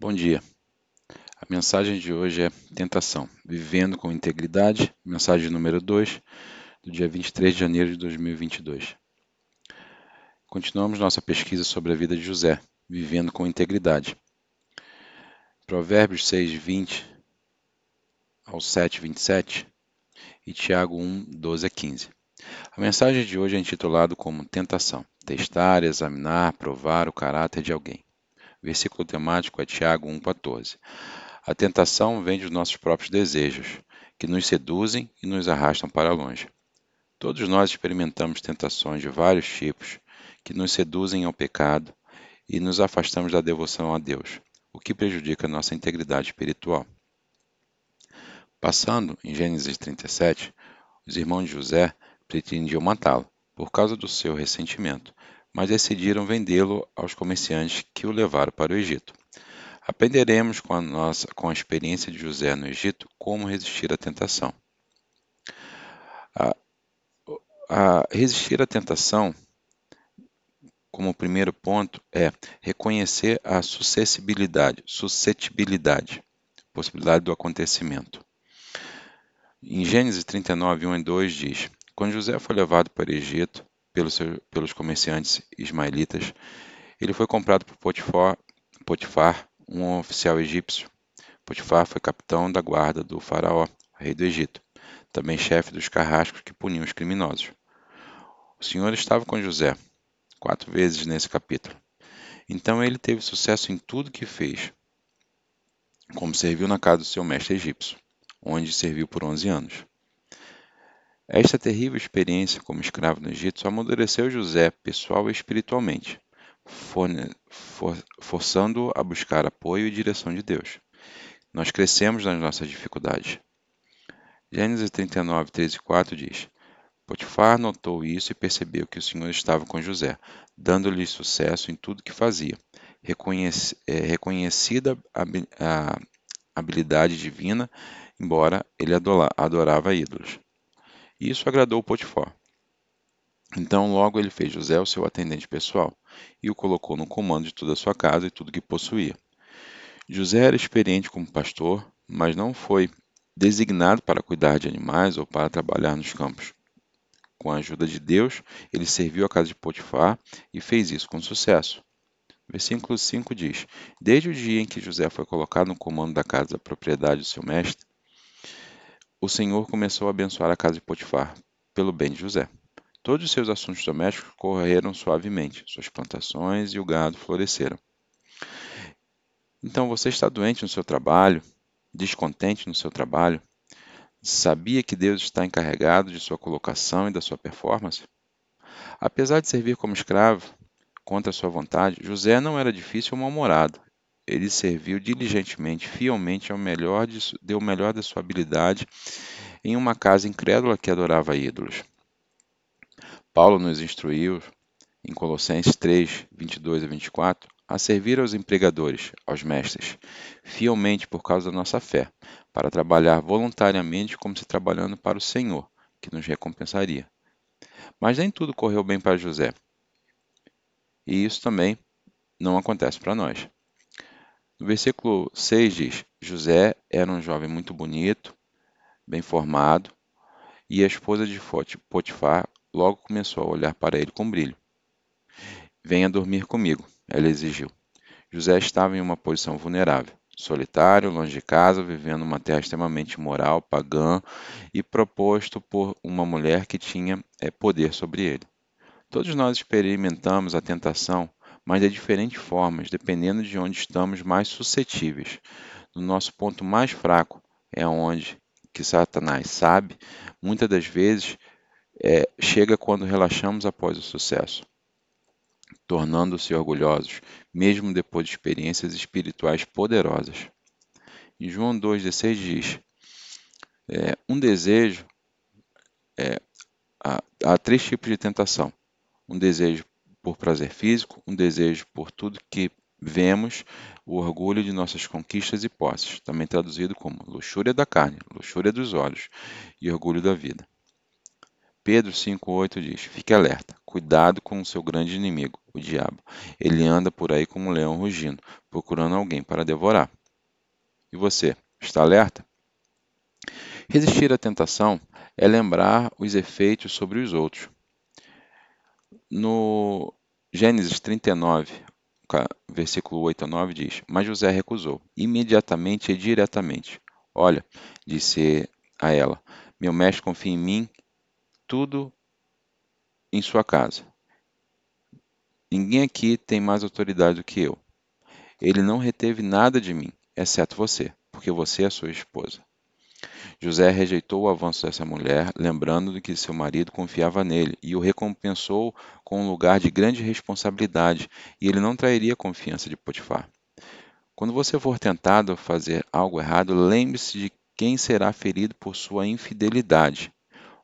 Bom dia. A mensagem de hoje é Tentação, Vivendo com Integridade, mensagem número 2, do dia 23 de janeiro de 2022. Continuamos nossa pesquisa sobre a vida de José, vivendo com integridade. Provérbios 6, 20 ao 7, 27 e Tiago 1, 12 a 15. A mensagem de hoje é intitulada como Tentação, testar, examinar, provar o caráter de alguém. Versículo temático é Tiago 1,14. A tentação vem dos nossos próprios desejos, que nos seduzem e nos arrastam para longe. Todos nós experimentamos tentações de vários tipos que nos seduzem ao pecado e nos afastamos da devoção a Deus, o que prejudica nossa integridade espiritual. Passando em Gênesis 37, os irmãos de José pretendiam matá-lo por causa do seu ressentimento, mas decidiram vendê-lo aos comerciantes que o levaram para o Egito. Aprenderemos com a, nossa, com a experiência de José no Egito como resistir à tentação. A, a resistir à tentação, como primeiro ponto, é reconhecer a suscessibilidade, suscetibilidade, possibilidade do acontecimento. Em Gênesis 39, 1 e 2 diz: Quando José foi levado para o Egito, pelos, pelos comerciantes ismaelitas, ele foi comprado por Potifar, Potifar, um oficial egípcio. Potifar foi capitão da guarda do faraó, rei do Egito, também chefe dos carrascos que puniam os criminosos. O Senhor estava com José, quatro vezes nesse capítulo. Então ele teve sucesso em tudo que fez, como serviu na casa do seu mestre egípcio, onde serviu por 11 anos. Esta terrível experiência como escravo no Egito amadureceu José pessoal e espiritualmente, forçando-o a buscar apoio e direção de Deus. Nós crescemos nas nossas dificuldades. Gênesis 39, 13 e 4 diz: Potifar notou isso e percebeu que o Senhor estava com José, dando-lhe sucesso em tudo que fazia. É, reconhecida a habilidade divina, embora ele adorava ídolos. E isso agradou Potifar. Então logo ele fez José o seu atendente pessoal e o colocou no comando de toda a sua casa e tudo que possuía. José era experiente como pastor, mas não foi designado para cuidar de animais ou para trabalhar nos campos. Com a ajuda de Deus, ele serviu a casa de Potifar e fez isso com sucesso. Versículo 5 diz: Desde o dia em que José foi colocado no comando da casa da propriedade do seu mestre, o Senhor começou a abençoar a casa de Potifar, pelo bem de José. Todos os seus assuntos domésticos correram suavemente, suas plantações e o gado floresceram. Então você está doente no seu trabalho, descontente no seu trabalho? Sabia que Deus está encarregado de sua colocação e da sua performance? Apesar de servir como escravo, contra sua vontade, José não era difícil ou mal-humorado ele serviu diligentemente, fielmente, ao melhor de, deu o melhor da sua habilidade em uma casa incrédula que adorava ídolos. Paulo nos instruiu, em Colossenses 3, 22 a 24, a servir aos empregadores, aos mestres, fielmente por causa da nossa fé, para trabalhar voluntariamente como se trabalhando para o Senhor, que nos recompensaria. Mas nem tudo correu bem para José. E isso também não acontece para nós. No versículo 6 diz: José era um jovem muito bonito, bem formado, e a esposa de Potifar logo começou a olhar para ele com brilho. Venha dormir comigo, ela exigiu. José estava em uma posição vulnerável, solitário, longe de casa, vivendo uma terra extremamente moral, pagã e proposto por uma mulher que tinha é, poder sobre ele. Todos nós experimentamos a tentação mas de diferentes formas, dependendo de onde estamos mais suscetíveis. No nosso ponto mais fraco é onde que Satanás sabe, muitas das vezes é, chega quando relaxamos após o sucesso, tornando-se orgulhosos, mesmo depois de experiências espirituais poderosas. Em João 2,16 diz: é, um desejo, é, há, há três tipos de tentação: um desejo por prazer físico, um desejo por tudo que vemos, o orgulho de nossas conquistas e posses, também traduzido como luxúria da carne, luxúria dos olhos e orgulho da vida. Pedro 5,8 diz: Fique alerta, Cuidado com o seu grande inimigo, o diabo. Ele anda por aí como um leão rugindo, procurando alguém para devorar. E você, está alerta? Resistir à tentação é lembrar os efeitos sobre os outros. No Gênesis 39, versículo 8 a 9 diz: Mas José recusou, imediatamente e diretamente. Olha, disse a ela: Meu mestre confia em mim, tudo em sua casa. Ninguém aqui tem mais autoridade do que eu. Ele não reteve nada de mim, exceto você, porque você é sua esposa. José rejeitou o avanço dessa mulher, lembrando que seu marido confiava nele, e o recompensou com um lugar de grande responsabilidade, e ele não trairia a confiança de Potifar. Quando você for tentado a fazer algo errado, lembre-se de quem será ferido por sua infidelidade.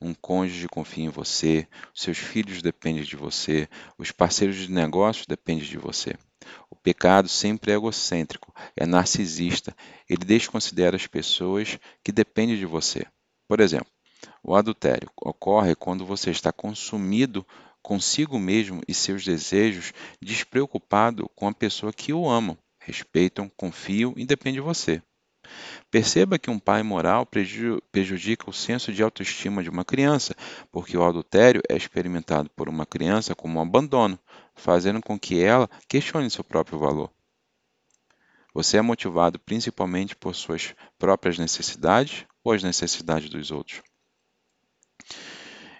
Um cônjuge confia em você, seus filhos dependem de você, os parceiros de negócios dependem de você. Pecado sempre é egocêntrico, é narcisista, ele desconsidera as pessoas que dependem de você. Por exemplo, o adultério ocorre quando você está consumido consigo mesmo e seus desejos, despreocupado com a pessoa que o ama, respeitam, confiam e depende de você. Perceba que um pai moral prejudica o senso de autoestima de uma criança, porque o adultério é experimentado por uma criança como um abandono, fazendo com que ela questione seu próprio valor. Você é motivado principalmente por suas próprias necessidades ou as necessidades dos outros?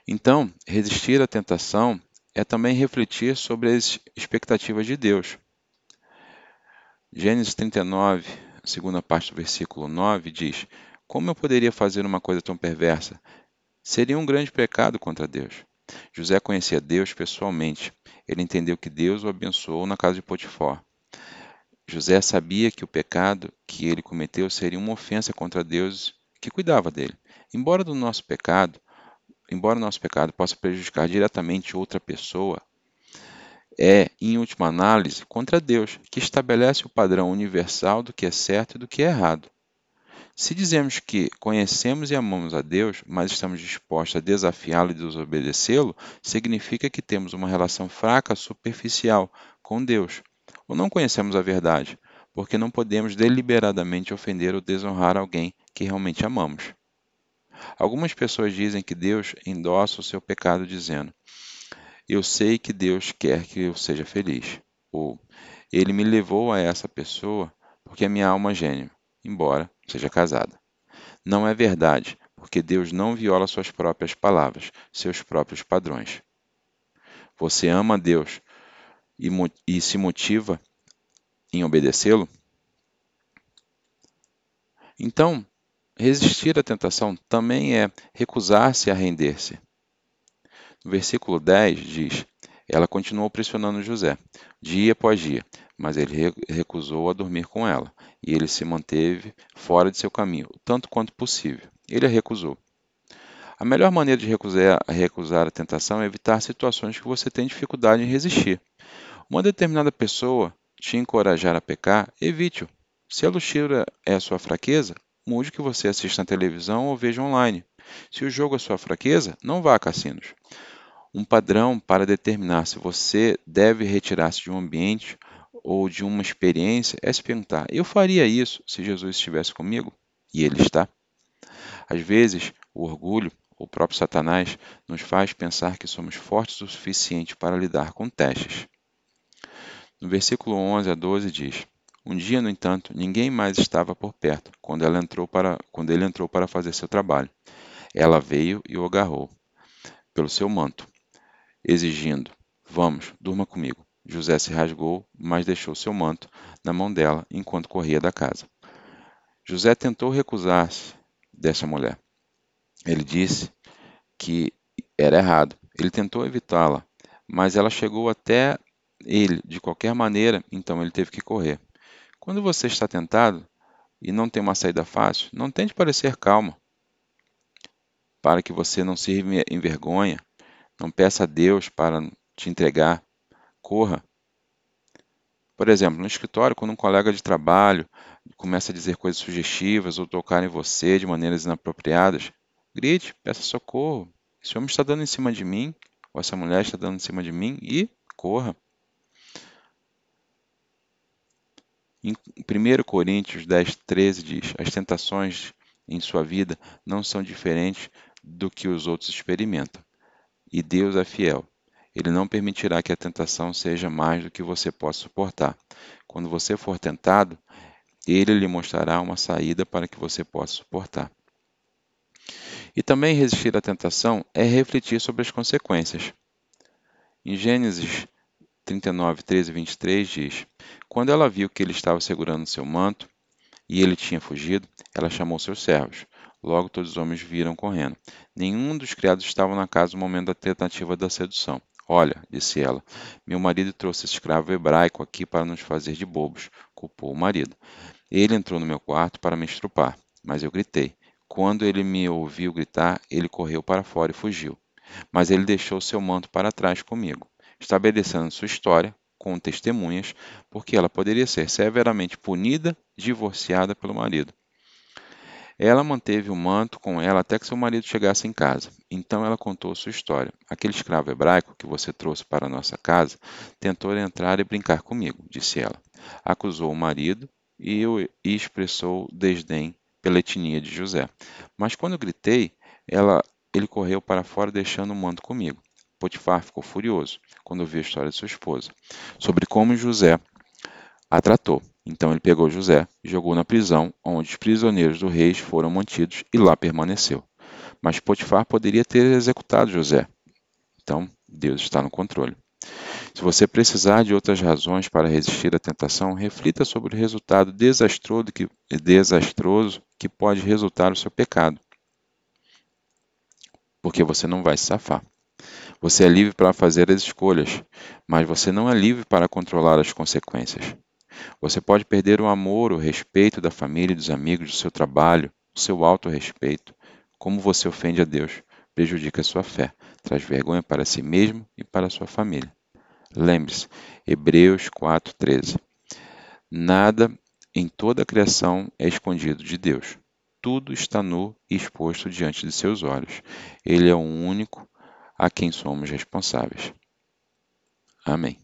Então, resistir à tentação é também refletir sobre as expectativas de Deus. Gênesis 39, segunda parte do versículo 9 diz: Como eu poderia fazer uma coisa tão perversa? Seria um grande pecado contra Deus. José conhecia Deus pessoalmente. Ele entendeu que Deus o abençoou na casa de Potifar. José sabia que o pecado que ele cometeu seria uma ofensa contra Deus que cuidava dele. Embora do nosso pecado, embora o nosso pecado possa prejudicar diretamente outra pessoa, é, em última análise, contra Deus, que estabelece o padrão universal do que é certo e do que é errado. Se dizemos que conhecemos e amamos a Deus, mas estamos dispostos a desafiá-lo e desobedecê-lo, significa que temos uma relação fraca, superficial com Deus. Ou não conhecemos a verdade, porque não podemos deliberadamente ofender ou desonrar alguém que realmente amamos. Algumas pessoas dizem que Deus endossa o seu pecado, dizendo: eu sei que Deus quer que eu seja feliz. Ou ele me levou a essa pessoa porque a minha alma é gênio, embora seja casada. Não é verdade, porque Deus não viola suas próprias palavras, seus próprios padrões. Você ama Deus e, e se motiva em obedecê-lo? Então, resistir à tentação também é recusar-se a render-se. No versículo 10 diz: Ela continuou pressionando José, dia após dia, mas ele recusou a dormir com ela, e ele se manteve fora de seu caminho, tanto quanto possível. Ele a recusou. A melhor maneira de recusar, recusar a tentação é evitar situações que você tem dificuldade em resistir. Uma determinada pessoa te encorajar a pecar, evite-o. Se a luxúria é a sua fraqueza, mude o que você assiste na televisão ou veja online. Se o jogo é sua fraqueza, não vá a cassinos. Um padrão para determinar se você deve retirar-se de um ambiente ou de uma experiência é se perguntar: eu faria isso se Jesus estivesse comigo? E ele está. Às vezes, o orgulho, o próprio Satanás, nos faz pensar que somos fortes o suficiente para lidar com testes. No versículo 11 a 12 diz: Um dia, no entanto, ninguém mais estava por perto quando, ela entrou para, quando ele entrou para fazer seu trabalho. Ela veio e o agarrou pelo seu manto exigindo: Vamos, durma comigo. José se rasgou, mas deixou seu manto na mão dela enquanto corria da casa. José tentou recusar-se dessa mulher. Ele disse que era errado. Ele tentou evitá-la, mas ela chegou até ele de qualquer maneira, então ele teve que correr. Quando você está tentado e não tem uma saída fácil, não tente parecer calmo, para que você não se envergonha não peça a Deus para te entregar. Corra. Por exemplo, no escritório, quando um colega de trabalho começa a dizer coisas sugestivas ou tocar em você de maneiras inapropriadas, grite, peça socorro. Esse homem está dando em cima de mim. ou essa mulher está dando em cima de mim e corra. Em 1 Coríntios 10, 13 diz: As tentações em sua vida não são diferentes do que os outros experimentam. E Deus é fiel. Ele não permitirá que a tentação seja mais do que você possa suportar. Quando você for tentado, ele lhe mostrará uma saída para que você possa suportar. E também resistir à tentação é refletir sobre as consequências. Em Gênesis 39, 13 e 23 diz: Quando ela viu que ele estava segurando seu manto e ele tinha fugido, ela chamou seus servos. Logo todos os homens viram correndo. Nenhum dos criados estava na casa no momento da tentativa da sedução. Olha, disse ela, meu marido trouxe esse escravo hebraico aqui para nos fazer de bobos, culpou o marido. Ele entrou no meu quarto para me estrupar, mas eu gritei. Quando ele me ouviu gritar, ele correu para fora e fugiu. Mas ele deixou seu manto para trás comigo, estabelecendo sua história com testemunhas, porque ela poderia ser severamente punida, divorciada pelo marido. Ela manteve o manto com ela até que seu marido chegasse em casa. Então ela contou sua história. Aquele escravo hebraico que você trouxe para nossa casa tentou entrar e brincar comigo, disse ela. Acusou o marido e, expressou desdém pela etnia de José. Mas quando gritei, ela, ele correu para fora deixando o manto comigo. Potifar ficou furioso quando ouviu a história de sua esposa, sobre como José a tratou. Então ele pegou José e jogou na prisão, onde os prisioneiros do rei foram mantidos, e lá permaneceu. Mas Potifar poderia ter executado José. Então Deus está no controle. Se você precisar de outras razões para resistir à tentação, reflita sobre o resultado desastroso que, desastroso que pode resultar o seu pecado. Porque você não vai se safar. Você é livre para fazer as escolhas, mas você não é livre para controlar as consequências. Você pode perder o amor, o respeito da família e dos amigos, do seu trabalho, o seu autorrespeito. Como você ofende a Deus, prejudica sua fé, traz vergonha para si mesmo e para sua família. Lembre-se, Hebreus 4,13. Nada em toda a criação é escondido de Deus. Tudo está nu e exposto diante de seus olhos. Ele é o único a quem somos responsáveis. Amém.